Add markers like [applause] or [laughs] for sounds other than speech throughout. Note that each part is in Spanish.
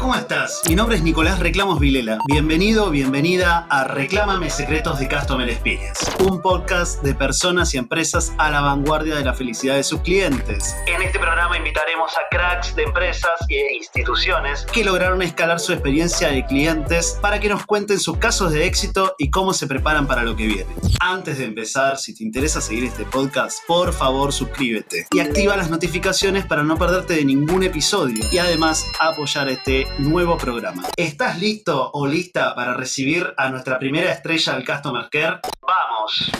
¿cómo estás? Mi nombre es Nicolás Reclamos Vilela. Bienvenido, bienvenida a Reclámame Secretos de Customer Experience, un podcast de personas y empresas a la vanguardia de la felicidad de sus clientes. En este programa invitaremos a cracks de empresas e instituciones que lograron escalar su experiencia de clientes para que nos cuenten sus casos de éxito y cómo se preparan para lo que viene. Antes de empezar, si te interesa seguir este podcast, por favor suscríbete y activa las notificaciones para no perderte de ningún episodio y además apoyar este nuevo programa. ¿Estás listo o lista para recibir a nuestra primera estrella del Customer Care? ¡Vamos!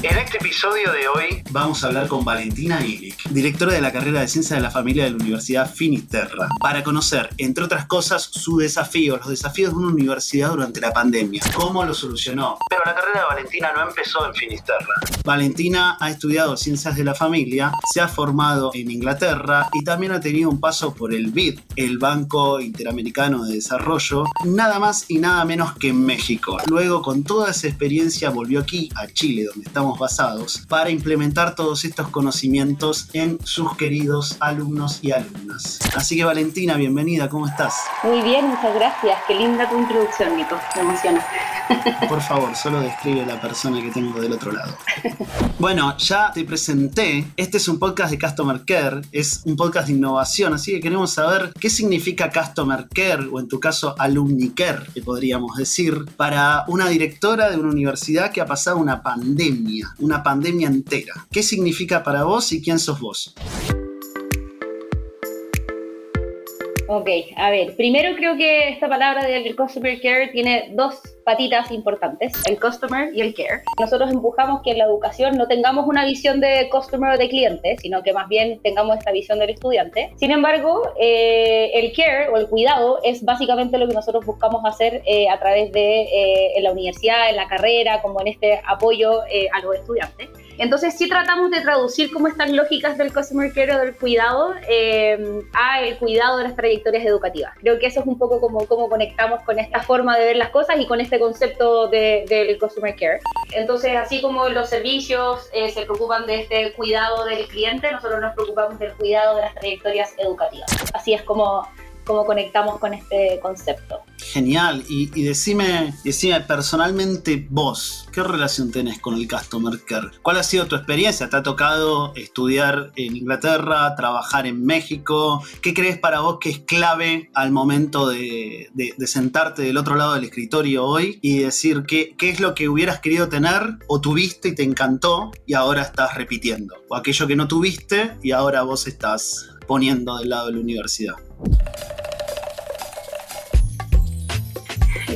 En este episodio de hoy vamos a hablar con Valentina Illich, directora de la carrera de Ciencias de la Familia de la Universidad Finisterra, para conocer, entre otras cosas, su desafío, los desafíos de una universidad durante la pandemia, cómo lo solucionó. Pero la carrera de Valentina no empezó en Finisterra. Valentina ha estudiado Ciencias de la Familia, se ha formado en Inglaterra y también ha tenido un paso por el BID, el Banco Interamericano de Desarrollo, nada más y nada menos que en México. Luego, con toda esa experiencia, volvió aquí, a Chile, donde estamos basados para implementar todos estos conocimientos en sus queridos alumnos y alumnas. Así que Valentina, bienvenida, ¿cómo estás? Muy bien, muchas gracias. Qué linda tu introducción, Nico. Me emociona. [laughs] Por favor, solo describe la persona que tengo del otro lado. [laughs] Bueno, ya te presenté. Este es un podcast de Customer Care, es un podcast de innovación, así que queremos saber qué significa Customer Care, o en tu caso, Alumni Care, que podríamos decir, para una directora de una universidad que ha pasado una pandemia, una pandemia entera. ¿Qué significa para vos y quién sos vos? Ok, a ver, primero creo que esta palabra del customer care tiene dos patitas importantes, el customer y el care. Nosotros empujamos que en la educación no tengamos una visión de customer o de cliente, sino que más bien tengamos esta visión del estudiante. Sin embargo, eh, el care o el cuidado es básicamente lo que nosotros buscamos hacer eh, a través de eh, en la universidad, en la carrera, como en este apoyo a los estudiantes. Entonces sí tratamos de traducir como estas lógicas del customer care o del cuidado eh, a el cuidado de las trayectorias educativas. Creo que eso es un poco como cómo conectamos con esta forma de ver las cosas y con este concepto del de, customer care. Entonces así como los servicios eh, se preocupan de este cuidado del cliente, nosotros nos preocupamos del cuidado de las trayectorias educativas. Así es como cómo conectamos con este concepto. Genial. Y, decime, decime personalmente vos, ¿qué relación tenés con el Customer Care? ¿Cuál ha sido tu experiencia? ¿Te ha tocado estudiar en Inglaterra, trabajar en México? ¿Qué crees para vos que es clave al momento de, sentarte del otro lado del escritorio hoy y decir qué, qué es lo que hubieras querido tener o tuviste y te encantó y ahora estás repitiendo? O aquello que no tuviste y ahora vos estás poniendo del lado de la universidad.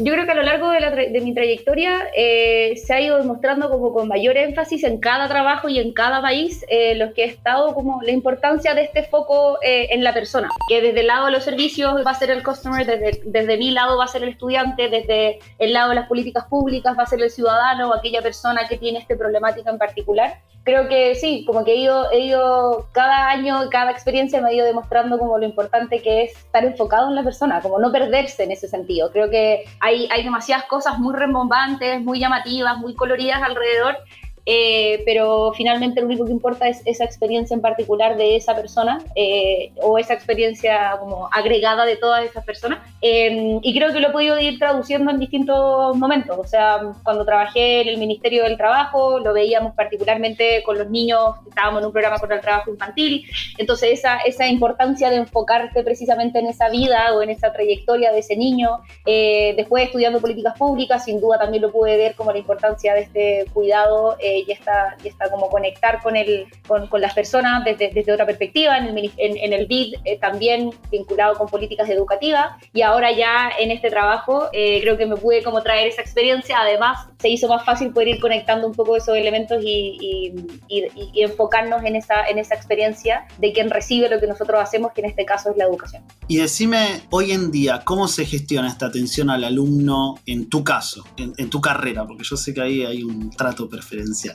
Yo creo que a lo largo de, mi trayectoria eh, se ha ido demostrando como con mayor énfasis en cada trabajo y en cada país eh, los que he estado como la importancia de este foco eh, en la persona, que desde el lado de los servicios va a ser el customer, desde, desde mi lado va a ser el estudiante, desde el lado de las políticas públicas va a ser el ciudadano o aquella persona que tiene esta problemática en particular creo que sí, como que he ido, he ido cada año, cada experiencia me ha ido demostrando como lo importante que es estar enfocado en la persona, como no perderse en ese sentido. Creo que hay, hay demasiadas cosas muy rembombantes, muy llamativas, muy coloridas alrededor eh, pero finalmente lo único que importa es esa experiencia en particular de esa persona eh, o esa experiencia como agregada de todas esas personas. Em, y creo que lo he podido ir traduciendo en distintos momentos. O sea, cuando trabajé en el Ministerio del Trabajo, lo veíamos particularmente con los niños, estábamos en un programa contra el trabajo infantil. Entonces, esa, esa importancia de enfocarte precisamente en esa vida o en esa trayectoria de ese niño. Eh, después, estudiando políticas públicas, sin duda también lo pude ver como la importancia de este cuidado y, está, y está como conectar con, el, con, con las personas desde, desde, otra perspectiva, en el, en, el BID eh, también vinculado con políticas educativas y ahora ya en este trabajo eh, creo que me pude como traer esa experiencia, además se hizo más fácil poder ir conectando un poco esos elementos y, y, y enfocarnos en esa, en esa experiencia de quien recibe lo que nosotros hacemos, que en este caso es la educación. Y decime hoy en día, ¿cómo se gestiona esta atención al alumno en tu caso, en, en tu carrera? Porque yo sé que ahí hay un trato preferencial ですよ。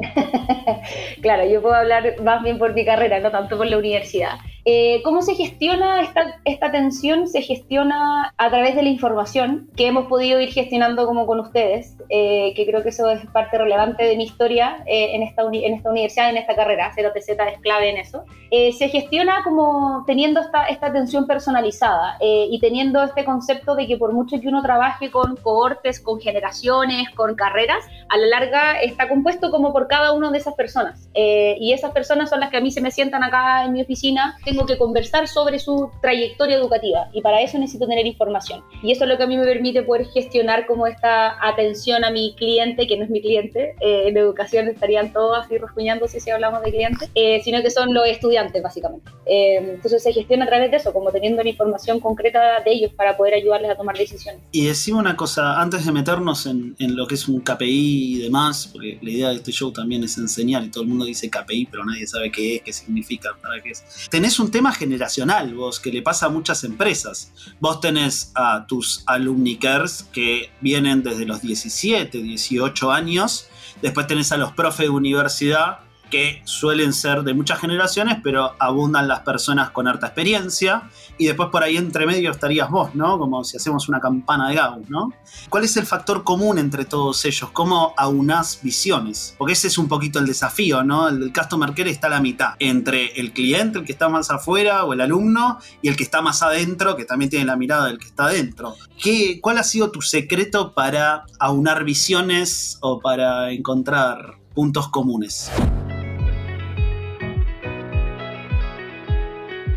[laughs] claro, yo puedo hablar más bien por mi carrera, no tanto por la universidad. Eh, ¿Cómo se gestiona esta, esta tensión? Se gestiona a través de la información que hemos podido ir gestionando como con ustedes, eh, que creo que eso es parte relevante de mi historia eh, en, esta universidad, en esta carrera, 0TZ es clave en eso. se gestiona como teniendo esta, esta atención personalizada y teniendo este concepto de que por mucho que uno trabaje con cohortes, con generaciones, con carreras, a la larga está compuesto como por cada una de esas personas. Y esas personas son las que a mí se me sientan acá en mi oficina. Tengo que conversar sobre su trayectoria educativa y para eso necesito tener información. Y eso es lo que a mí me permite poder gestionar como esta atención a mi cliente, que no es mi cliente, eh, en educación estarían todos así rasguñándose si hablamos de clientes, eh, sino que son los estudiantes básicamente. Eh, entonces se gestiona a través de eso, como teniendo la información concreta de ellos para poder ayudarles a tomar decisiones. Y decimos una cosa, antes de meternos en, en lo que es un KPI y demás, porque la idea de este show también es enseñar y todo el mundo dice KPI, pero nadie sabe qué es, qué significa, para qué es. Tenés un tema generacional, vos, que le pasa a muchas empresas. Vos tenés a tus alumnikers que vienen desde los 17, 18 años, después tenés a los profes de universidad que suelen ser de muchas generaciones, pero abundan las personas con harta experiencia, y después por ahí entre medio estarías vos, ¿no? Como si hacemos una campana de Gauss, ¿no? ¿Cuál es el factor común entre todos ellos? ¿Cómo aunás visiones? Porque ese es un poquito el desafío, ¿no? El del customer care está a la mitad, entre el cliente, el que está más afuera, o el alumno, y el que está más adentro, que también tiene la mirada del que está adentro. ¿Qué, ¿Cuál ha sido tu secreto para aunar visiones o para encontrar puntos comunes?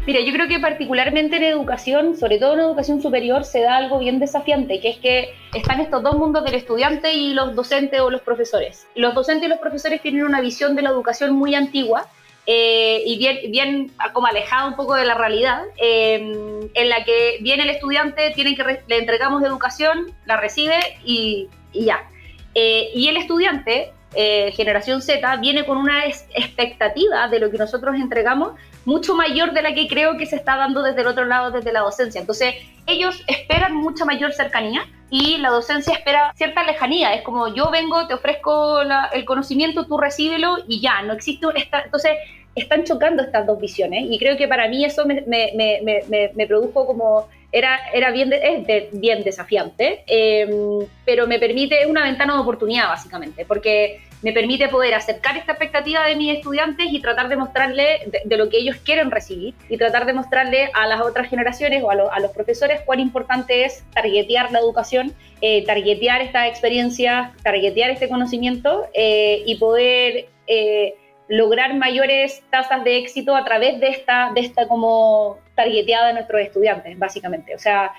Mira, yo creo que particularmente en educación, sobre todo en educación superior, se da algo bien desafiante, que es que están estos dos mundos del estudiante y los docentes o los profesores. Los docentes y los profesores tienen una visión de la educación muy antigua, eh, y bien, bien como alejada un poco de la realidad, em, en la que viene el estudiante, tienen que le entregamos educación, la recibe y, y ya. Eh, y el estudiante, eh, generación Z, viene con una expectativa de lo que nosotros entregamos mucho mayor de la que creo que se está dando desde el otro lado, desde la docencia. Entonces, ellos esperan mucha mayor cercanía y la docencia espera cierta lejanía. Es como yo vengo, te ofrezco el conocimiento, tú recíbelo y ya, no existe esta... Entonces, están chocando estas dos visiones y creo que para mí eso me, me, me, me produjo como era, era bien, es bien desafiante, em, pero me permite una ventana de oportunidad básicamente, porque me permite poder acercar esta expectativa de mis estudiantes y tratar de mostrarle de, lo que ellos quieren recibir y tratar de mostrarle a las otras generaciones o a, los profesores cuán importante es targetear la educación, eh, targetear estas experiencias, targetear este conocimiento eh, y poder... Eh, lograr mayores tasas de éxito a través de esta, de esta como targeteada de nuestros estudiantes, básicamente. O sea,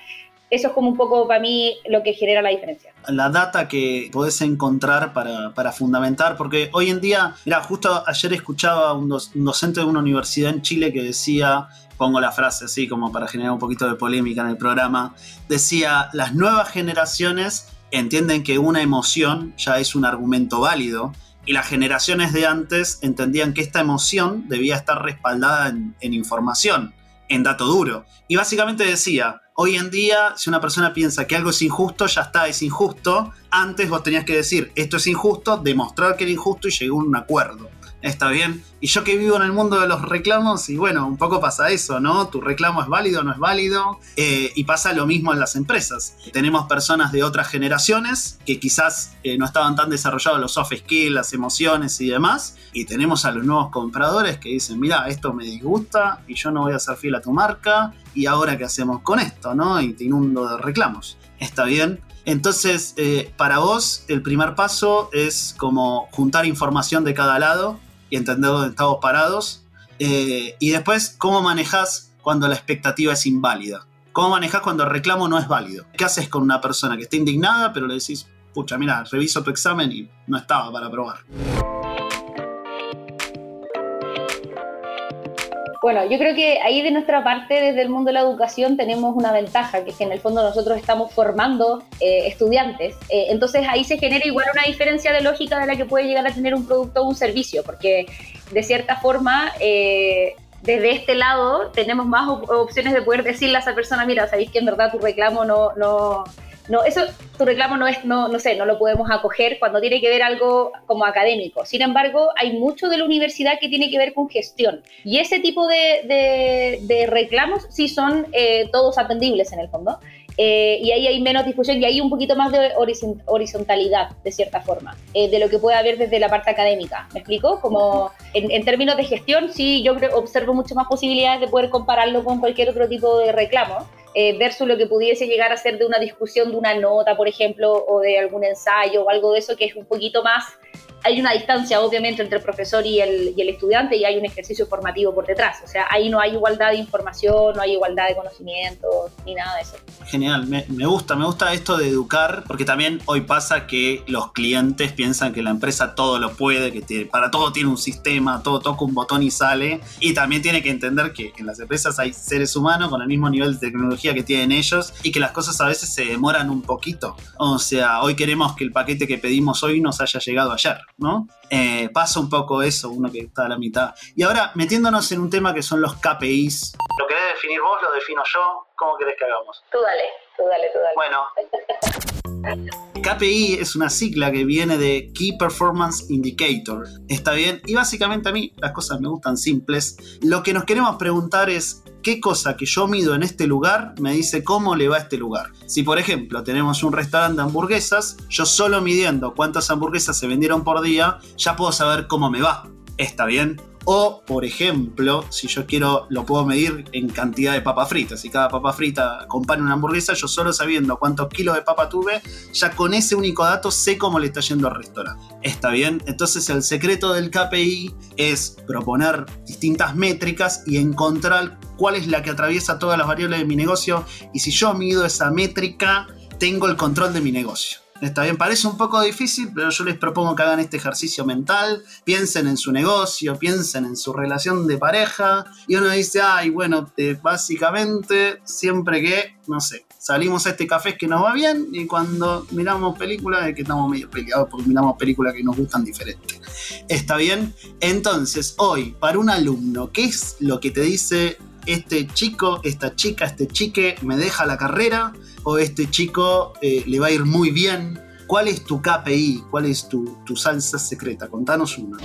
eso es como un poco para mí lo que genera la diferencia. La data que podés encontrar para, fundamentar, porque hoy en día, mira, justo ayer escuchaba a un, un, docente de una universidad en Chile que decía, pongo la frase así como para generar un poquito de polémica en el programa, decía, las nuevas generaciones entienden que una emoción ya es un argumento válido y las generaciones de antes entendían que esta emoción debía estar respaldada en, información, en dato duro. Y básicamente decía, hoy en día si una persona piensa que algo es injusto, ya está, es injusto. Antes vos tenías que decir, esto es injusto, demostrar que era injusto y llegó a un acuerdo está bien. Y yo que vivo en el mundo de los reclamos, y bueno, un poco pasa eso, ¿no? Tu reclamo es válido no es válido, eh, y pasa lo mismo en las empresas. Tenemos personas de otras generaciones que quizás eh, no estaban tan desarrollados los soft skills, las emociones y demás, y tenemos a los nuevos compradores que dicen, mira, esto me disgusta y yo no voy a ser fiel a tu marca, y ahora qué hacemos con esto, ¿no? Y te inundo de reclamos. ¿Está bien? Entonces, eh, para vos, el primer paso es como juntar información de cada lado y entender dónde estamos parados. Eh, y después, cómo manejas cuando la expectativa es inválida. ¿Cómo manejas cuando el reclamo no es válido? ¿Qué haces con una persona que está indignada, pero le decís, pucha, mira, reviso tu examen y no estaba para probar? Bueno, yo creo que ahí de nuestra parte, desde el mundo de la educación, tenemos una ventaja, que es que en el fondo nosotros estamos formando eh, estudiantes. Eh, entonces ahí se genera igual una diferencia de lógica de la que puede llegar a tener un producto o un servicio, porque de cierta forma... Eh, desde este lado tenemos más opciones de poder decirle a esa persona, mira, sabéis que en verdad tu reclamo no, no, no, eso, tu reclamo no es, no, no sé, no lo podemos acoger cuando tiene que ver algo como académico. Sin embargo, hay mucho de la universidad que tiene que ver con gestión. Y ese tipo de, de, reclamos sí son eh, todos atendibles en el fondo. Eh, y ahí hay menos discusión y hay un poquito más de horizontalidad, de cierta forma, eh, de lo que puede haber desde la parte académica. ¿Me explico? Como en, términos de gestión, sí, yo observo mucho más posibilidades de poder compararlo con cualquier otro tipo de reclamo. Eh, lo que pudiese llegar a ser de una discusión de una nota, por ejemplo, o de algún ensayo o algo de eso que es un poquito más hay una distancia obviamente entre el profesor y el, y el, estudiante y hay un ejercicio formativo por detrás. O sea, ahí no hay igualdad de información, no hay igualdad de conocimientos, ni nada de eso. Genial, me, me, gusta, me gusta esto de educar, porque también hoy pasa que los clientes piensan que la empresa todo lo puede, que para todo tiene un sistema, todo toca un botón y sale. Y también tiene que entender que en las empresas hay seres humanos con el mismo nivel de tecnología que tienen ellos y que las cosas a veces se demoran un poquito. O sea, hoy queremos que el paquete que pedimos hoy nos haya llegado ayer. ¿No? Eh, pasa un poco eso, uno que está a la mitad. Y ahora, metiéndonos en un tema que son los KPIs. ¿Lo querés definir vos? ¿Lo defino yo? ¿Cómo querés que hagamos? Tú dale, tú dale, tú dale. Bueno. [laughs] KPI es una sigla que viene de Key Performance Indicator. ¿Está bien? Y básicamente a mí las cosas me gustan simples. Lo que nos queremos preguntar es qué cosa que yo mido en este lugar me dice cómo le va a este lugar. Si por ejemplo tenemos un restaurante de hamburguesas, yo solo midiendo cuántas hamburguesas se vendieron por día, ya puedo saber cómo me va. ¿Está bien? O, por ejemplo, si yo quiero, lo puedo medir en cantidad de papas fritas. Si cada papa frita acompaña una hamburguesa, yo solo sabiendo cuántos kilos de papa tuve, ya con ese único dato sé cómo le está yendo al restaurante. ¿Está bien? Entonces el secreto del KPI es proponer distintas métricas y encontrar cuál es la que atraviesa todas las variables de mi negocio. Y si yo mido esa métrica, tengo el control de mi negocio. Está bien, parece un poco difícil, pero yo les propongo que hagan este ejercicio mental, piensen en su negocio, piensen en su relación de pareja, y uno dice, ay, bueno, eh, básicamente, siempre que, no sé, salimos a este café que nos va bien, y cuando miramos películas es que estamos medio peleados porque miramos películas que nos gustan diferentes. ¿Está bien? Entonces, hoy, para un alumno, ¿qué es lo que te dice este chico, esta chica, este chique me deja la carrera o este chico eh, le va a ir muy bien? ¿Cuál es tu KPI? ¿Cuál es tu, salsa secreta? Contanos una.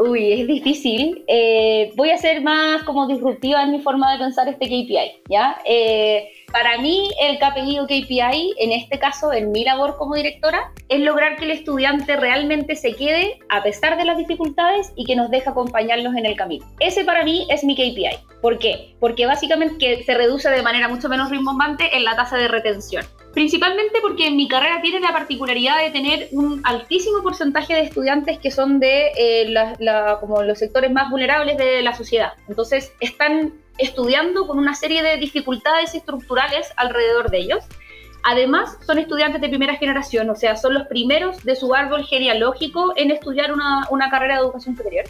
Uy, es difícil. Eh, voy a ser más como disruptiva en mi forma de pensar este KPI, ¿ya? Eh, para mí, el KPI o KPI, en este caso, en mi labor como directora, es lograr que el estudiante realmente se quede a pesar de las dificultades y que nos deje acompañarlos en el camino. Ese para mí es mi KPI. ¿Por qué? Porque básicamente se reduce de manera mucho menos rimbombante en la tasa de retención. Principalmente porque mi carrera tiene la particularidad de tener un altísimo porcentaje de estudiantes que son de eh, como los sectores más vulnerables de la sociedad. Entonces, están estudiando con una serie de dificultades estructurales alrededor de ellos. Además, son estudiantes de primera generación, o sea, son los primeros de su árbol genealógico en estudiar una carrera de educación superior.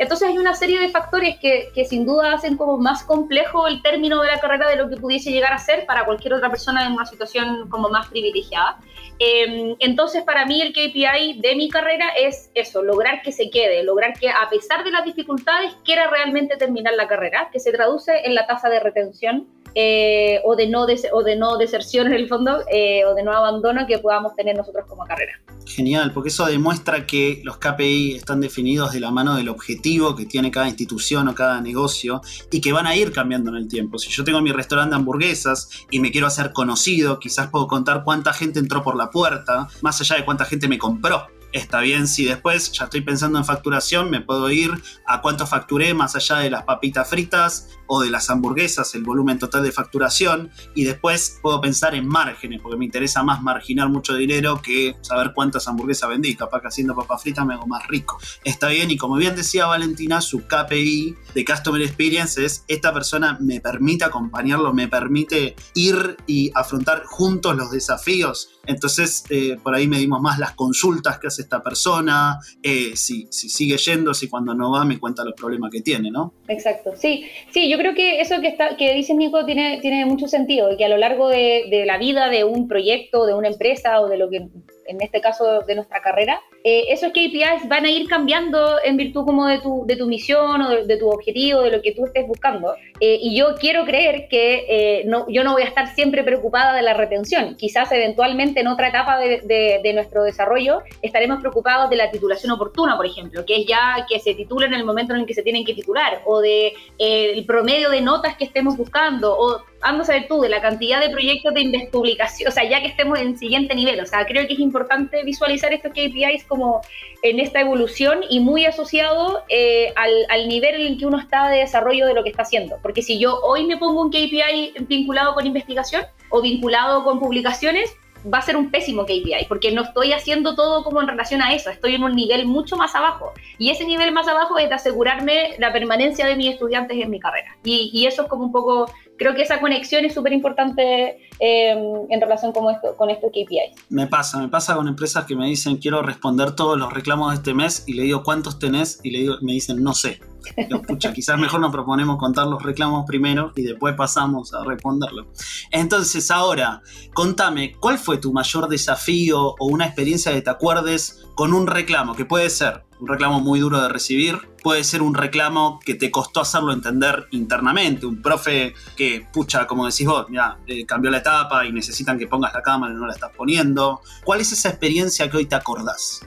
Entonces hay una serie de factores que, que, sin duda hacen como más complejo el término de la carrera de lo que pudiese llegar a ser para cualquier otra persona en una situación como más privilegiada. Em, entonces para mí el KPI de mi carrera es eso, lograr que se quede, lograr que a pesar de las dificultades quiera realmente terminar la carrera, que se traduce en la tasa de retención eh, o, de no o de no deserción en el fondo eh, o de no abandono que podamos tener nosotros como carrera. Genial, porque eso demuestra que los KPI están definidos de la mano del objetivo que tiene cada institución o cada negocio y que van a ir cambiando en el tiempo. Si yo tengo mi restaurante de hamburguesas y me quiero hacer conocido, quizás puedo contar cuánta gente entró por la puerta, más allá de cuánta gente me compró está bien si después ya estoy pensando en facturación, me puedo ir a cuánto facturé más allá de las papitas fritas o de las hamburguesas, el volumen total de facturación, y después puedo pensar en márgenes, porque me interesa más marginar mucho dinero que saber cuántas hamburguesas vendí, capaz que haciendo papas fritas me hago más rico. Está bien, y como bien decía Valentina, su KPI de Customer Experience es esta persona me permite acompañarlo, me permite ir y afrontar juntos los desafíos. Entonces, eh, por ahí medimos más las consultas que hace esta persona, eh, si, si, sigue yendo, si cuando no va me cuenta los problemas que tiene, ¿no? Exacto, sí, sí, yo creo que eso que, está, que dices, Nico, tiene, tiene mucho sentido, que a lo largo de la vida de un proyecto, de una empresa o de lo que en este caso de nuestra carrera, eh, esos KPIs van a ir cambiando en virtud como de tu, de tu misión o de, tu objetivo, de lo que tú estés buscando. Eh, y yo quiero creer que eh, no, yo no voy a estar siempre preocupada de la retención. Quizás eventualmente en otra etapa de, de, nuestro desarrollo estaremos preocupados de la titulación oportuna, por ejemplo, que es ya que se titulen en el momento en el que se tienen que titular, o de el promedio de notas que estemos buscando, o ando a saber tú, de la cantidad de proyectos de publicación, o sea, ya que estemos en siguiente nivel, o sea, creo que es importante visualizar estos KPIs como en esta evolución y muy asociado eh, al, nivel en el que uno está de desarrollo de lo que está haciendo, porque si yo hoy me pongo un KPI vinculado con investigación o vinculado con publicaciones, va a ser un pésimo KPI, porque no estoy haciendo todo como en relación a eso, estoy en un nivel mucho más abajo. Y ese nivel más abajo es asegurarme la permanencia de mis estudiantes en mi carrera. Y eso es como un poco creo que esa conexión es súper importante eh, en relación con, esto, con estos KPIs. Me pasa, me pasa con empresas que me dicen quiero responder todos los reclamos de este mes y le digo cuántos tenés y le digo, me dicen no sé. Escucha, quizás mejor nos proponemos contar los reclamos primero y después pasamos a responderlo. Entonces, ahora, contame, ¿cuál fue tu mayor desafío o una experiencia que te acuerdes con un reclamo? Que puede ser un reclamo muy duro de recibir, puede ser un reclamo que te costó hacerlo entender internamente, un profe que, pucha, como decís vos, mira, eh, cambió la etapa y necesitan que pongas la cámara y no la estás poniendo. ¿Cuál es esa experiencia que hoy te acordás?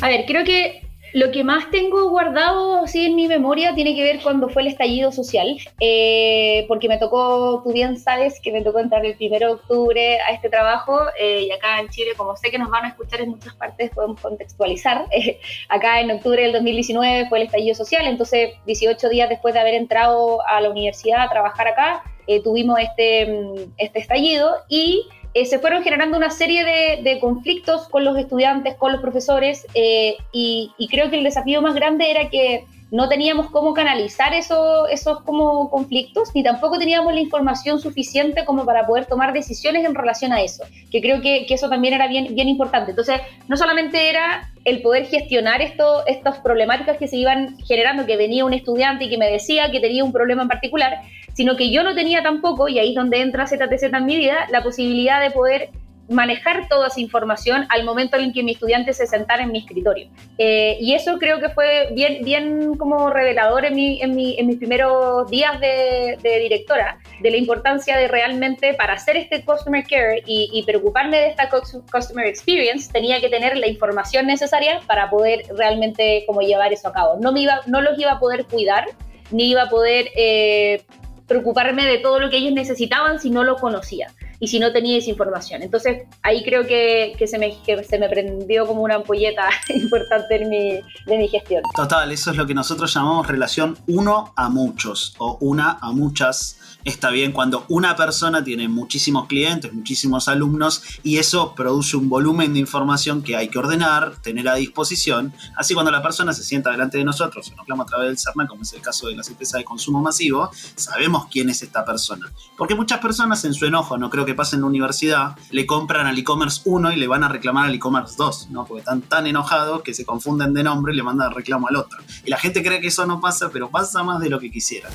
A ver, creo que lo que más tengo guardado así en mi memoria tiene que ver cuando fue el estallido social, eh, porque me tocó, tú bien sabes que me tocó entrar el 1 de octubre a este trabajo eh, y acá en Chile, como sé que nos van a escuchar en muchas partes, podemos contextualizar. Eh, [laughs] acá en octubre del 2019 fue el estallido social, entonces 18 días después de haber entrado a la universidad a trabajar acá, tuvimos este, mm, este estallido y eh, se fueron generando una serie de, conflictos con los estudiantes, con los profesores, eh, y, creo que el desafío más grande era que no teníamos cómo canalizar eso, esos como conflictos, ni tampoco teníamos la información suficiente como para poder tomar decisiones en relación a eso, que creo que, eso también era bien, bien importante. Entonces, no solamente era el poder gestionar esto, estas problemáticas que se iban generando, que venía un estudiante y que me decía que tenía un problema en particular, sino que yo no tenía tampoco, y ahí es donde entra ZTZ en mi vida, la posibilidad de poder manejar toda esa información al momento en que mi estudiante se sentara en mi escritorio. Eh, y eso creo que fue bien, bien como revelador en, mi, en, mi, en mis primeros días de, directora, de la importancia de realmente para hacer este customer care y, y, preocuparme de esta customer experience, tenía que tener la información necesaria para poder realmente como llevar eso a cabo. No, me iba, no los iba a poder cuidar, ni iba a poder eh, preocuparme de todo lo que ellos necesitaban si no lo conocía y si no tenía esa información. Entonces ahí creo que, que se, me, que se me prendió como una ampolleta [laughs] importante en mi, de mi gestión. Total, eso es lo que nosotros llamamos relación uno a muchos o una a muchas está bien cuando una persona tiene muchísimos clientes, muchísimos alumnos y eso produce un volumen de información que hay que ordenar, tener a disposición. Así cuando la persona se sienta delante de nosotros, nos reclama a través del CERNA, como es el caso de las empresas de consumo masivo, sabemos quién es esta persona. Porque muchas personas en su enojo, no creo que pase en la universidad, le compran al e-commerce 1 y le van a reclamar al e-commerce 2, ¿no? Porque están tan enojados que se confunden de nombre y le mandan reclamo al otro. Y la gente cree que eso no pasa, pero pasa más de lo que quisiera.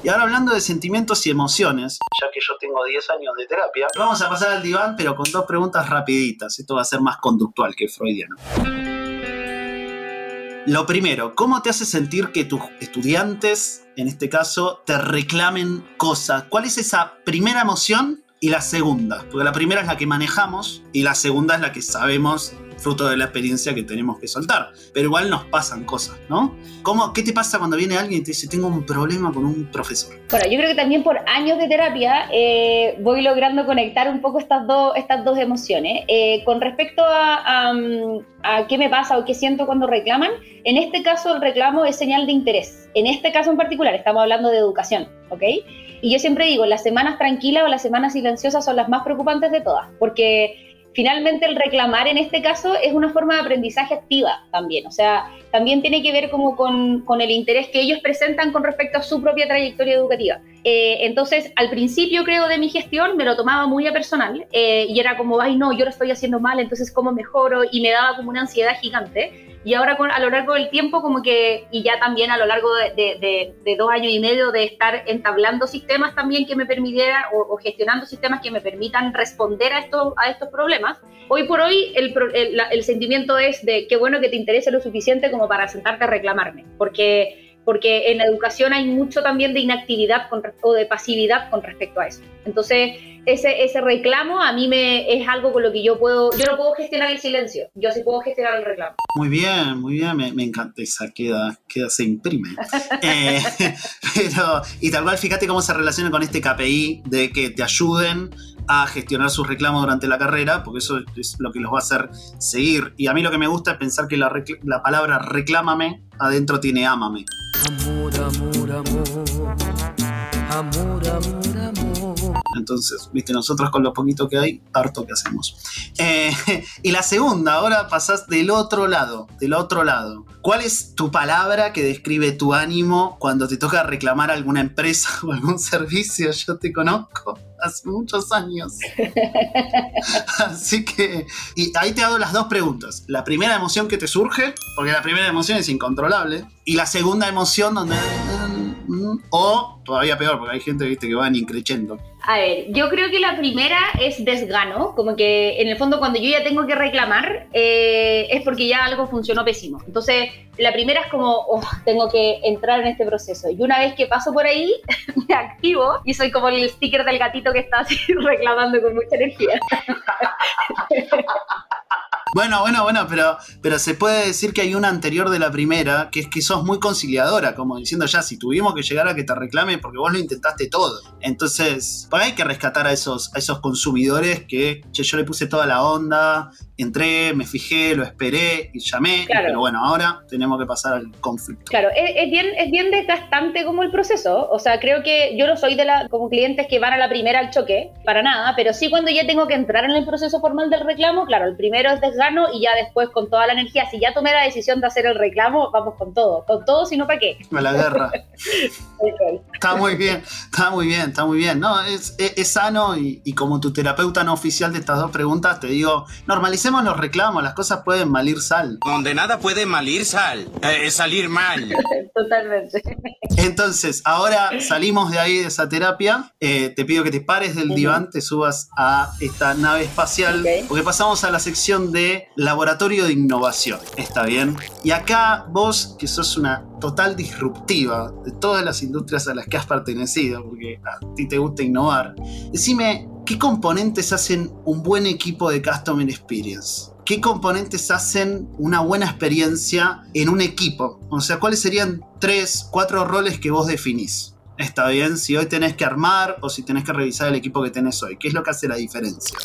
Y ahora hablando de sentimientos y emociones, ya que yo tengo 10 años de terapia, vamos a pasar al diván, pero con dos preguntas rapiditas. Esto va a ser más conductual que freudiano. Lo primero, ¿cómo te hace sentir que tus estudiantes, en este caso, te reclamen cosas? ¿Cuál es esa primera emoción y la segunda? Porque la primera es la que manejamos y la segunda es la que sabemos fruto de la experiencia que tenemos que soltar. Pero igual nos pasan cosas, ¿no? ¿Cómo, ¿Qué te pasa cuando viene alguien y te dice, tengo un problema con un profesor? Bueno, yo creo que también por años de terapia eh, voy logrando conectar un poco estas dos, estas dos emociones. Eh, con respecto a, a, qué me pasa o qué siento cuando reclaman, en este caso el reclamo es señal de interés. En este caso en particular estamos hablando de educación, ¿ok? Y yo siempre digo, las semanas tranquilas o las semanas silenciosas son las más preocupantes de todas, porque finalmente el reclamar en este caso es una forma de aprendizaje activa también, o sea, también tiene que ver como con, con el interés que ellos presentan con respecto a su propia trayectoria educativa. Eh, entonces, al principio creo de mi gestión me lo tomaba muy a personal eh, y era como, ay no, yo lo estoy haciendo mal, entonces cómo mejoro y me daba como una ansiedad gigante. Y ahora con, a lo largo del tiempo, como que, y ya también a lo largo de, de, dos años y medio de estar entablando sistemas también que me permitieran, o, gestionando sistemas que me permitan responder a, estos a estos problemas, hoy por hoy el, el, el sentimiento es de qué bueno que te interese lo suficiente como para sentarte a reclamarme, porque porque en la educación hay mucho también de inactividad o de pasividad con respecto a eso. Entonces, ese, ese reclamo a mí me es algo con lo que yo puedo, yo no puedo gestionar el silencio, yo sí puedo gestionar el reclamo. Muy bien, muy bien, me, me encanta esa, queda, queda se imprime. [laughs] Eh, pero, y tal cual, fíjate cómo se relaciona con este KPI de que te ayuden a gestionar sus reclamos durante la carrera, porque eso es lo que los va a hacer seguir. Y a mí lo que me gusta es pensar que la, la palabra reclámame adentro tiene ámame. Amor, amor, amor. Amor, amor, amor. Entonces, viste, nosotros con lo poquito que hay, harto que hacemos. Eh, [laughs] y la segunda, ahora pasás del otro lado, del otro lado. ¿Cuál es tu palabra que describe tu ánimo cuando te toca reclamar alguna empresa [laughs] o algún servicio? Yo te conozco hace muchos años. [laughs] Así que, y ahí te hago las dos preguntas. La primera emoción que te surge, porque la primera emoción es incontrolable, y la segunda emoción donde... O todavía peor, porque hay gente ¿viste, que van increchendo. A ver, yo creo que la primera es desgano, como que en el fondo cuando yo ya tengo que reclamar eh, es porque ya algo funcionó pésimo. Entonces, la primera es como, oh, tengo que entrar en este proceso. Y una vez que paso por ahí, [laughs] me activo y soy como el sticker del gatito que está así [laughs] reclamando con mucha energía. [laughs] Bueno, bueno, bueno, pero, pero se puede decir que hay una anterior de la primera, que es que sos muy conciliadora, como diciendo ya, si tuvimos que llegar a que te reclame porque vos lo intentaste todo. Entonces, pues hay que rescatar a esos, a esos consumidores que yo le puse toda la onda, entré, me fijé, lo esperé y llamé, pero bueno, ahora tenemos que pasar al conflicto. Claro, es, bien, es bien desgastante como el proceso, o sea, creo que yo no soy de la, como clientes que van a la primera al choque, para nada, pero sí cuando ya tengo que entrar en el proceso formal del reclamo, claro, el primero es desgano y ya después con toda la energía, si ya tomé la decisión de hacer el reclamo, vamos con todo, con todo, si no, ¿para qué? A la guerra. [laughs] está muy bien, está muy bien, está muy bien, no, es, es, sano y, y como tu terapeuta no oficial de estas dos preguntas, te digo, normalicemos los reclamos, las cosas pueden malir sal. Donde nada puede malir sal, eh, salir mal. [laughs] Totalmente. Entonces, ahora salimos de ahí de esa terapia. Eh, te pido que te pares del diván, te subas a esta nave espacial, porque pasamos a la sección de laboratorio de innovación. ¿Está bien? Y acá vos, que sos una total disruptiva de todas las industrias a las que has pertenecido, porque a ti te gusta innovar, decime ¿qué componentes hacen un buen equipo de Customer Experience? ¿Qué componentes hacen una buena experiencia en un equipo? O sea, ¿cuáles serían tres, cuatro roles que vos definís? Está bien, si hoy tenés que armar o si tenés que revisar el equipo que tenés hoy. ¿Qué es lo que hace la diferencia?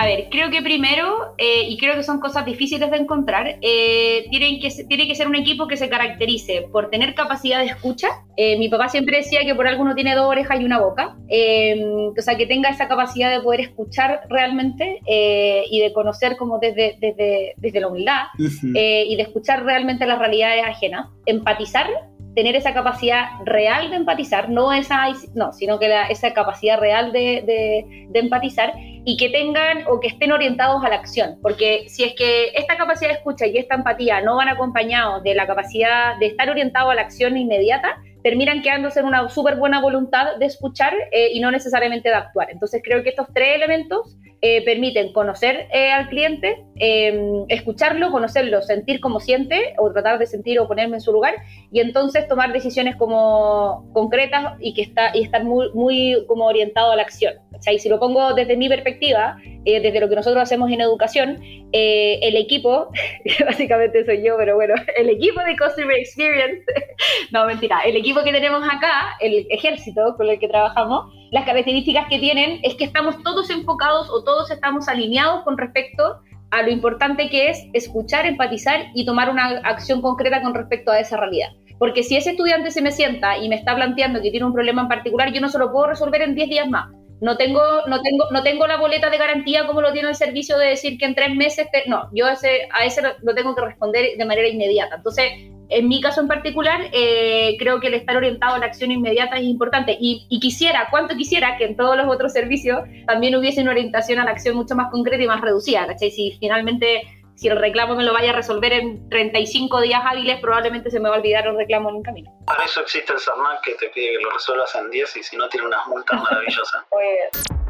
A ver, creo que primero, eh, y creo que son cosas difíciles de encontrar, eh, tienen que, tiene que ser un equipo que se caracterice por tener capacidad de escucha. Eh, mi papá siempre decía que por algo uno tiene dos orejas y una boca. o sea, que tenga esa capacidad de poder escuchar realmente y de conocer como desde, desde, desde la humildad y de escuchar realmente las realidades ajenas. Empatizar tener esa capacidad real de empatizar, no esa, no, sino que esa capacidad real de, de, empatizar y que tengan o que estén orientados a la acción, porque si es que esta capacidad de escucha y esta empatía no van acompañados de la capacidad de estar orientado a la acción inmediata, terminan quedándose en una súper buena voluntad de escuchar eh, y no necesariamente de actuar. Entonces creo que estos tres elementos eh, permiten conocer eh, al cliente, em, escucharlo, conocerlo, sentir cómo siente o tratar de sentir o ponerme en su lugar y entonces tomar decisiones como concretas y que está y estar muy, muy como orientado a la acción. O sea, y si lo pongo desde mi perspectiva, desde lo que nosotros hacemos en educación, el equipo, [laughs] básicamente soy yo, pero bueno, el equipo de Customer Experience, [laughs] no mentira, el equipo que tenemos acá, el ejército con el que trabajamos, las características que tienen es que estamos todos enfocados o todos estamos alineados con respecto a lo importante que es escuchar, empatizar y tomar una acción concreta con respecto a esa realidad. Porque si ese estudiante se me sienta y me está planteando que tiene un problema en particular, yo no se lo puedo resolver en 10 días más. No tengo, no, tengo, no tengo la boleta de garantía como lo tiene el servicio de decir que en tres meses, no, yo ese, a ese lo tengo que responder de manera inmediata. Entonces, en mi caso en particular, eh, creo que el estar orientado a la acción inmediata es importante. Y, quisiera, cuánto quisiera que en todos los otros servicios también hubiese una orientación a la acción mucho más concreta y más reducida. ¿cachai? Si finalmente, si el reclamo me lo vaya a resolver en 35 días hábiles, probablemente se me va a olvidar el reclamo en un camino. Para eso existe el CERNAC que te pide que lo resuelvas en 10 y si no tiene unas multas maravillosas. [laughs] pues...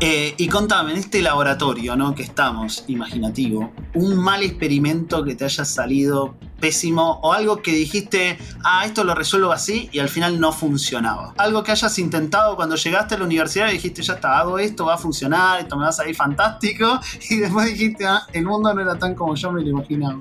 Eh, y contame, en este laboratorio ¿no? que estamos, imaginativo, un mal experimento que te haya salido pésimo o algo que dijiste, ah, esto lo resuelvo así y al final no funcionaba. Algo que hayas intentado cuando llegaste a la universidad y dijiste, ya está, hago esto, va a funcionar, esto me va a salir fantástico [laughs] y después dijiste, ah, el mundo no era tan como yo me lo imaginaba.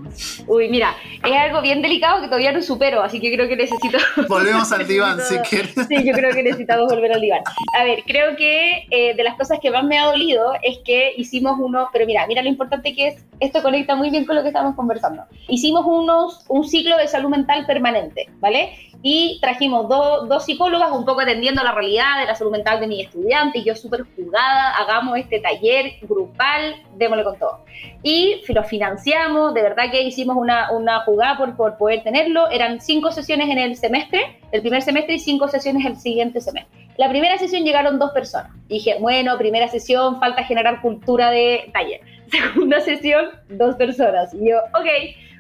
Uy, mira, es algo bien delicado que todavía no supero, así que creo que necesito... [laughs] Volvemos al diván, si quieres. Sí, yo creo que necesitamos volver al diván. A ver, creo que eh, de las cosas que más me ha dolido es que hicimos uno, pero mira, mira lo importante que es, esto conecta muy bien con lo que estamos conversando. Hicimos uno un ciclo de salud mental permanente, ¿vale? Y trajimos dos psicólogas un poco atendiendo la realidad de la salud mental de mis estudiantes, y yo súper jugada, hagamos este taller grupal, démosle con todo. Y lo financiamos, de verdad que hicimos una, una jugada por, por poder tenerlo, eran cinco sesiones en el semestre, el primer semestre y cinco sesiones el siguiente semestre. La primera sesión llegaron dos personas. Dije, bueno, primera sesión, falta generar cultura de taller. [laughs] Segunda sesión, dos personas. Y yo, ok,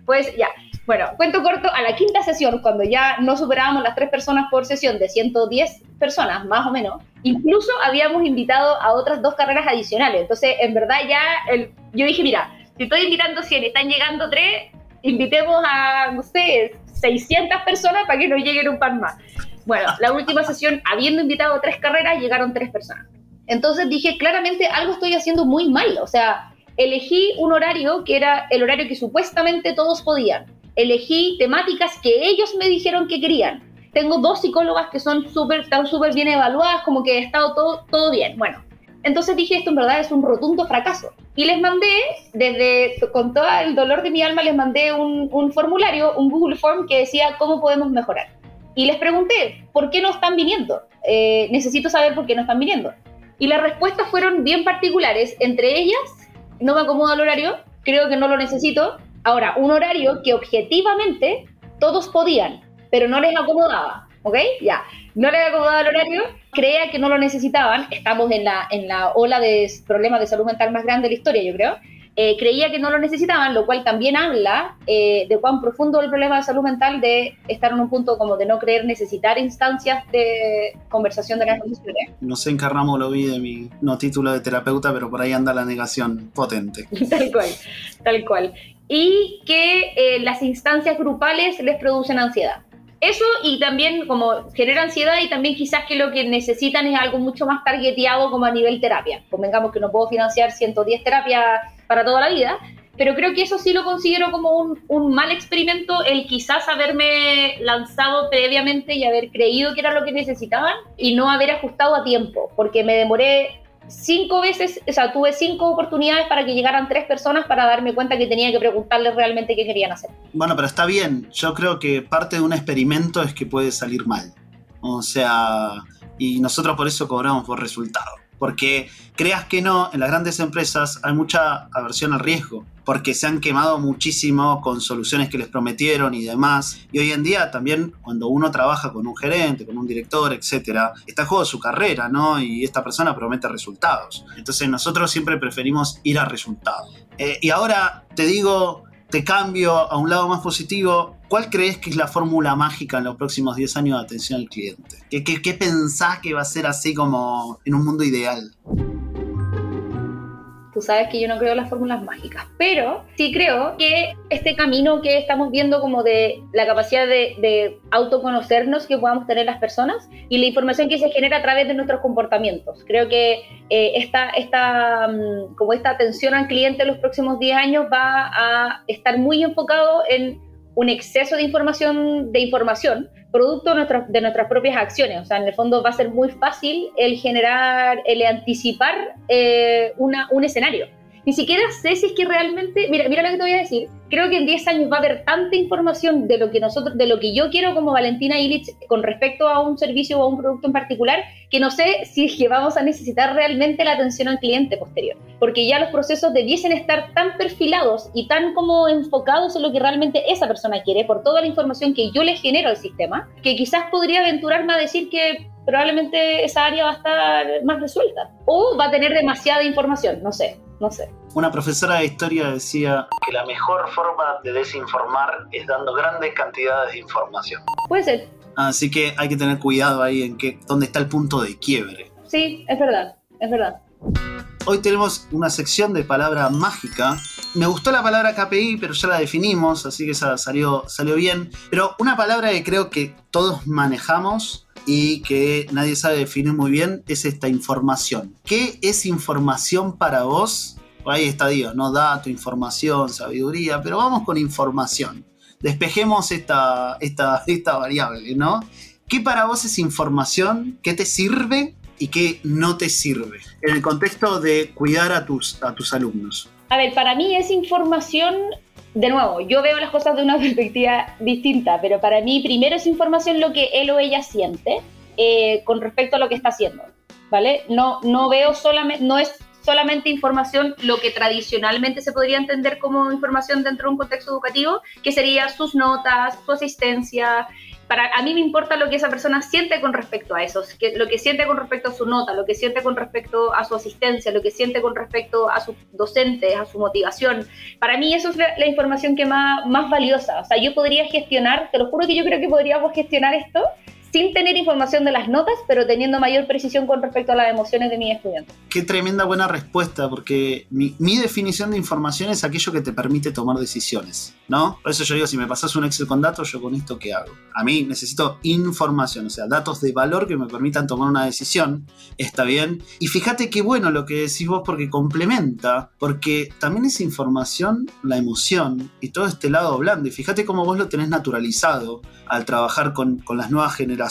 pues ya. Bueno, cuento corto, a la quinta sesión, cuando ya no superábamos las tres personas por sesión de 110 personas, más o menos, incluso habíamos invitado a otras dos carreras adicionales. Entonces, en verdad ya, el, yo dije, mira, si estoy invitando 100 y están llegando tres, invitemos a, no sé, 600 personas para que nos lleguen un par más. Bueno, la última sesión, habiendo invitado tres carreras, llegaron tres personas. Entonces dije, claramente algo estoy haciendo muy mal. O sea, elegí un horario que era el horario que supuestamente todos podían elegí temáticas que ellos me dijeron que querían. Tengo dos psicólogas que son súper, están súper bien evaluadas, como que he estado todo, todo bien. Bueno, entonces dije, esto en verdad es un rotundo fracaso. Y les mandé, desde, con todo el dolor de mi alma, les mandé un, un formulario, un Google Form que decía cómo podemos mejorar. Y les pregunté, ¿por qué no están viniendo? Eh, necesito saber por qué no están viniendo. Y las respuestas fueron bien particulares. Entre ellas, no me acomoda el horario, creo que no lo necesito, Ahora, un horario que objetivamente todos podían, pero no les acomodaba, ¿ok? Ya, no les acomodaba el horario, creía que no lo necesitaban, estamos en la, en la ola de problemas de salud mental más grande de la historia, yo creo, eh, creía que no lo necesitaban, lo cual también habla eh, de cuán profundo el problema de salud mental de estar en un punto como de no creer necesitar instancias de conversación de las emociones. No sé en qué ramo lo vi de mi no título de terapeuta, pero por ahí anda la negación potente. [laughs] tal cual, tal cual y que eh, las instancias grupales les producen ansiedad. Eso y también como genera ansiedad y también quizás que lo que necesitan es algo mucho más targeteado como a nivel terapia. Convengamos que no puedo financiar 110 terapias para toda la vida, pero creo que eso sí lo considero como un, mal experimento, el quizás haberme lanzado previamente y haber creído que era lo que necesitaban y no haber ajustado a tiempo, porque me demoré cinco veces, o sea, tuve cinco oportunidades para que llegaran tres personas para darme cuenta que tenía que preguntarles realmente qué querían hacer. Bueno, pero está bien. Yo creo que parte de un experimento es que puede salir mal. O sea, y nosotros por eso cobramos por resultado. Porque creas que no, en las grandes empresas hay mucha aversión al riesgo porque se han quemado muchísimo con soluciones que les prometieron y demás. Y hoy en día también cuando uno trabaja con un gerente, con un director, etcétera, está en juego su carrera, ¿no? Y esta persona promete resultados. Entonces nosotros siempre preferimos ir a resultados. Eh, y ahora te digo, te cambio a un lado más positivo. ¿Cuál crees que es la fórmula mágica en los próximos 10 años de atención al cliente? ¿Qué, qué, qué pensás que va a ser así como en un mundo ideal? Tú sabes que yo no creo en las fórmulas mágicas, pero sí creo que este camino que estamos viendo como de la capacidad de, autoconocernos que podamos tener las personas y la información que se genera a través de nuestros comportamientos. Creo que eh, esta, esta, mm, como esta atención al cliente en los próximos 10 años va a estar muy enfocado en un exceso de información, de información producto de, nuestras propias acciones. O sea, en el fondo va a ser muy fácil el generar, el anticipar eh, una, un escenario. Ni siquiera sé si es que realmente, mira, mira lo que te voy a decir, creo que en 10 años va a haber tanta información de lo que nosotros, de lo que yo quiero como Valentina Illich con respecto a un servicio o a un producto en particular, que no sé si es que vamos a necesitar realmente la atención al cliente posterior, porque ya los procesos debiesen estar tan perfilados y tan como enfocados en lo que realmente esa persona quiere por toda la información que yo le genero al sistema, que quizás podría aventurarme a decir que probablemente esa área va a estar más resuelta. O va a tener demasiada información, no sé, no sé. Una profesora de historia decía que la mejor forma de desinformar es dando grandes cantidades de información. Puede ser. Así que hay que tener cuidado ahí en que, dónde está el punto de quiebre. Sí, es verdad, es verdad. Hoy tenemos una sección de palabra mágica. Me gustó la palabra KPI, pero ya la definimos, así que esa salió, salió bien. Pero una palabra que creo que todos manejamos y que nadie sabe definir muy bien es esta información. ¿Qué es información para vos? Ahí está Dios, ¿no? Dato, información, sabiduría, pero vamos con información. Despejemos esta, esta, [laughs] esta variable, ¿no? ¿Qué para vos es información? ¿Qué te sirve y qué no te sirve? En el contexto de cuidar a tus, a tus alumnos. A ver, para mí es información de nuevo, yo veo las cosas de una [laughs] perspectiva distinta, pero para mí primero es información lo que él o ella siente eh, con respecto a lo que está haciendo, ¿vale? No, no veo solamente, no es solamente información lo que tradicionalmente se podría entender como información dentro de un contexto educativo, que sería sus notas, su asistencia, para, a mí me importa lo que esa persona siente con respecto a eso, lo que siente con respecto a su nota, lo que siente con respecto a su asistencia, lo que siente con respecto a sus docentes, a su motivación. Para mí eso es la, la información que más, más valiosa. O sea, yo podría gestionar, te lo juro que yo creo que podríamos gestionar esto sin tener información de las notas, pero teniendo mayor precisión con respecto a las emociones de mis estudiantes. Qué tremenda buena respuesta, porque mi, definición de información es aquello que te permite tomar decisiones, ¿no? Por eso yo digo, si me pasas un Excel con datos, yo con esto qué hago. A mí necesito información, o sea, datos de valor que me permitan tomar una decisión, está bien. Y fíjate qué bueno lo que decís vos, porque complementa, porque también es información, la emoción y todo este lado blando. Y fíjate cómo vos lo tenés naturalizado al trabajar con, con las nuevas generaciones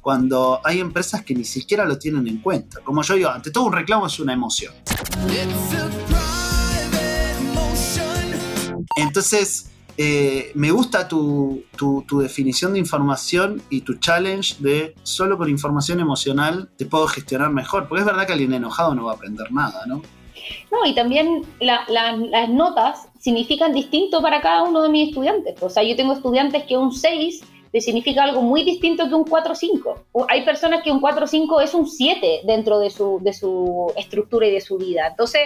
cuando hay empresas que ni siquiera lo tienen en cuenta. Como yo digo, ante todo un reclamo es una emoción. Entonces, eh, me gusta tu, definición de información y tu challenge de solo con información emocional te puedo gestionar mejor, porque es verdad que alguien enojado no va a aprender nada, ¿no? No, y también las notas significan distinto para cada uno de mis estudiantes. O sea, yo tengo estudiantes que un 6 le significa algo muy distinto que un 4-5. Hay personas que un 4-5 es un 7 dentro de su, de su estructura y de su vida. Entonces,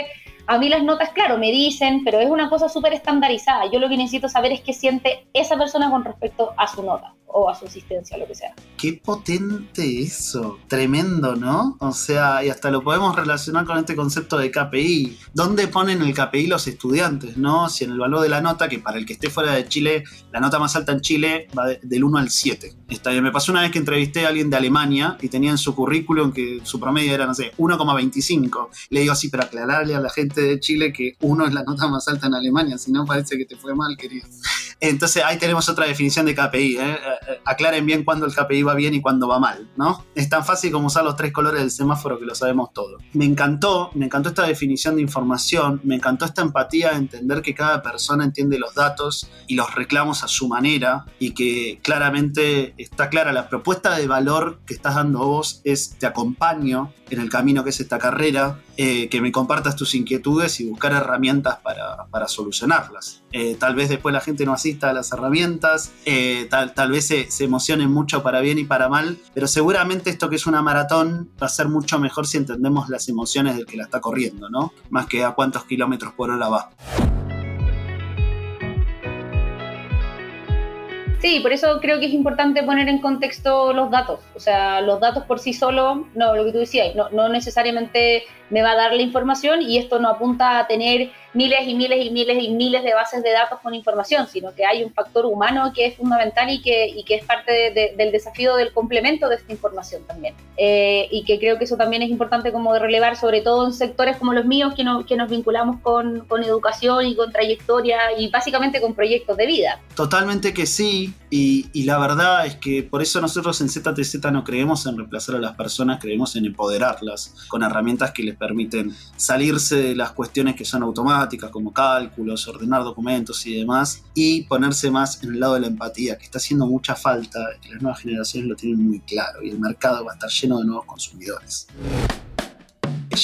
a mí las notas, claro, me dicen, pero es una cosa súper estandarizada. Yo lo que necesito saber es qué siente esa persona con respecto a su nota o a su asistencia, lo que sea. Qué potente eso, tremendo, ¿no? O sea, y hasta lo podemos relacionar con este concepto de KPI. ¿Dónde ponen el KPI los estudiantes, no? Si en el valor de la nota, que para el que esté fuera de Chile, la nota más alta en Chile va del 1 al 7. Está bien. Me pasó una vez que entrevisté a alguien de Alemania y tenía en su currículum que su promedio era, no sé, 1,25. Le digo así, para aclararle a la gente de Chile que 1 es la nota más alta en Alemania, si no parece que te fue mal, querido. Entonces ahí tenemos otra definición de KPI. ¿eh? Eh, aclaren bien cuándo el KPI va bien y cuándo va mal, ¿no? Es tan fácil como usar los tres colores del semáforo que lo sabemos todo. Me encantó, me encantó esta definición de información, me encantó esta empatía de entender que cada persona entiende los datos y los reclamos a su manera y que claramente está clara la propuesta de valor que estás dando vos es te acompaño en el camino que es esta carrera, eh, que me compartas tus inquietudes y buscar herramientas para, solucionarlas. tal vez después la gente no asista a las herramientas, tal, tal vez se, se emocionen mucho para bien y para mal, pero seguramente esto que es una maratón va a ser mucho mejor si entendemos las emociones del que la está corriendo, ¿no? Más que a cuántos kilómetros por hora va. Sí, por eso creo que es importante poner en contexto los datos. O sea, los datos por sí solos, no, lo que tú decías, no, no necesariamente me va a dar la información y esto no apunta a tener miles y miles y miles y miles de bases de datos con información, sino que hay un factor humano que es fundamental y que, y que es parte del desafío del complemento de esta información también. Eh, y que creo que eso también es importante como de relevar, sobre todo en sectores como los míos, que, no, que nos vinculamos con, con educación y con trayectoria y básicamente con proyectos de vida. Totalmente que sí Y, y, la verdad es que por eso nosotros en ZTZ no creemos en reemplazar a las personas, creemos en empoderarlas con herramientas que les permiten salirse de las cuestiones que son automáticas, como cálculos, ordenar documentos y demás, y ponerse más en el lado de la empatía, que está haciendo mucha falta, que las nuevas generaciones lo tienen muy claro, y el mercado va a estar lleno de nuevos consumidores.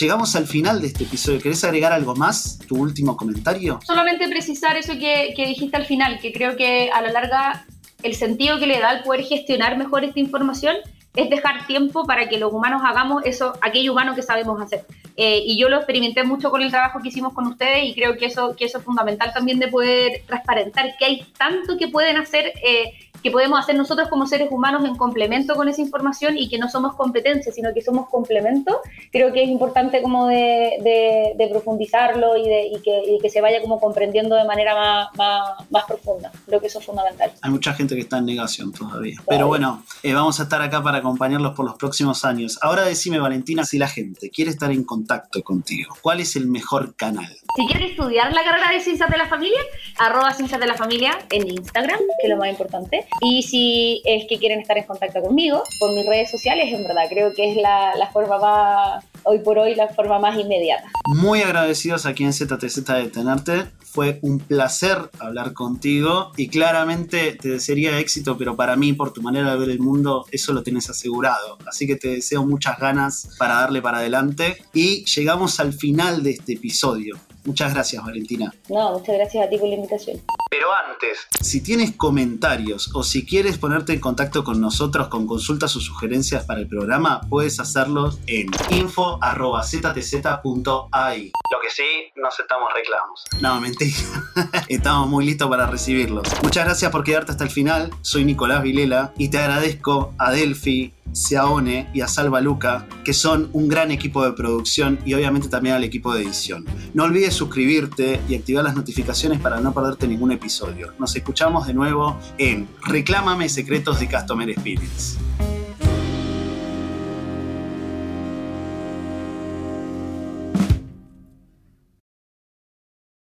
Llegamos al final de este episodio. ¿Querés agregar algo más? ¿Tu último comentario? Solamente precisar eso que, que dijiste al final, que creo que a la larga el sentido que le da el poder gestionar mejor esta información es dejar tiempo para que los humanos hagamos eso, aquello humano que sabemos hacer. Eh, y yo lo experimenté mucho con el trabajo que hicimos con ustedes y creo que eso, que eso es fundamental también de poder transparentar que hay tanto que pueden hacer eh, que podemos hacer nosotros como seres humanos en complemento con esa información y que no somos competencias, sino que somos complemento, creo que es importante como de, de, profundizarlo y, de, y, que, y, que, se vaya como comprendiendo de manera más, más, más, profunda. Creo que eso es fundamental. Hay mucha gente que está en negación todavía. Pero bueno, eh, vamos a estar acá para acompañarlos por los próximos años. Ahora decime, Valentina, si la gente quiere estar en contacto contigo, ¿cuál es el mejor canal? Si quieres estudiar la carrera de Ciencias de la Familia, arroba Ciencias de la Familia en Instagram, que es lo más importante. Y si es que quieren estar en contacto conmigo, por mis redes sociales, en verdad, creo que es la, la forma más, hoy por hoy, la forma más inmediata. Muy agradecidos aquí en ZTZ de tenerte. Fue un placer hablar contigo y claramente te desearía éxito, pero para mí, por tu manera de ver el mundo, eso lo tienes asegurado. Así que te deseo muchas ganas para darle para adelante. Y llegamos al final de este episodio. Muchas gracias, Valentina. No, muchas gracias a ti por la invitación. Pero antes, si tienes comentarios o si quieres ponerte en contacto con nosotros con consultas o sugerencias para el programa, puedes hacerlos en info.ztz.ai. Lo que sí, no aceptamos reclamos. No, mentira. [laughs] Estamos muy listos para recibirlos. Muchas gracias por quedarte hasta el final. Soy Nicolás Vilela y te agradezco a Delphi, Seaone y a Salva Luca, que son un gran equipo de producción y obviamente también al equipo de edición. No olvides suscribirte y activar las notificaciones para no perderte ningún episodio. Nos escuchamos de nuevo en Reclámame Secretos de Customer Experience.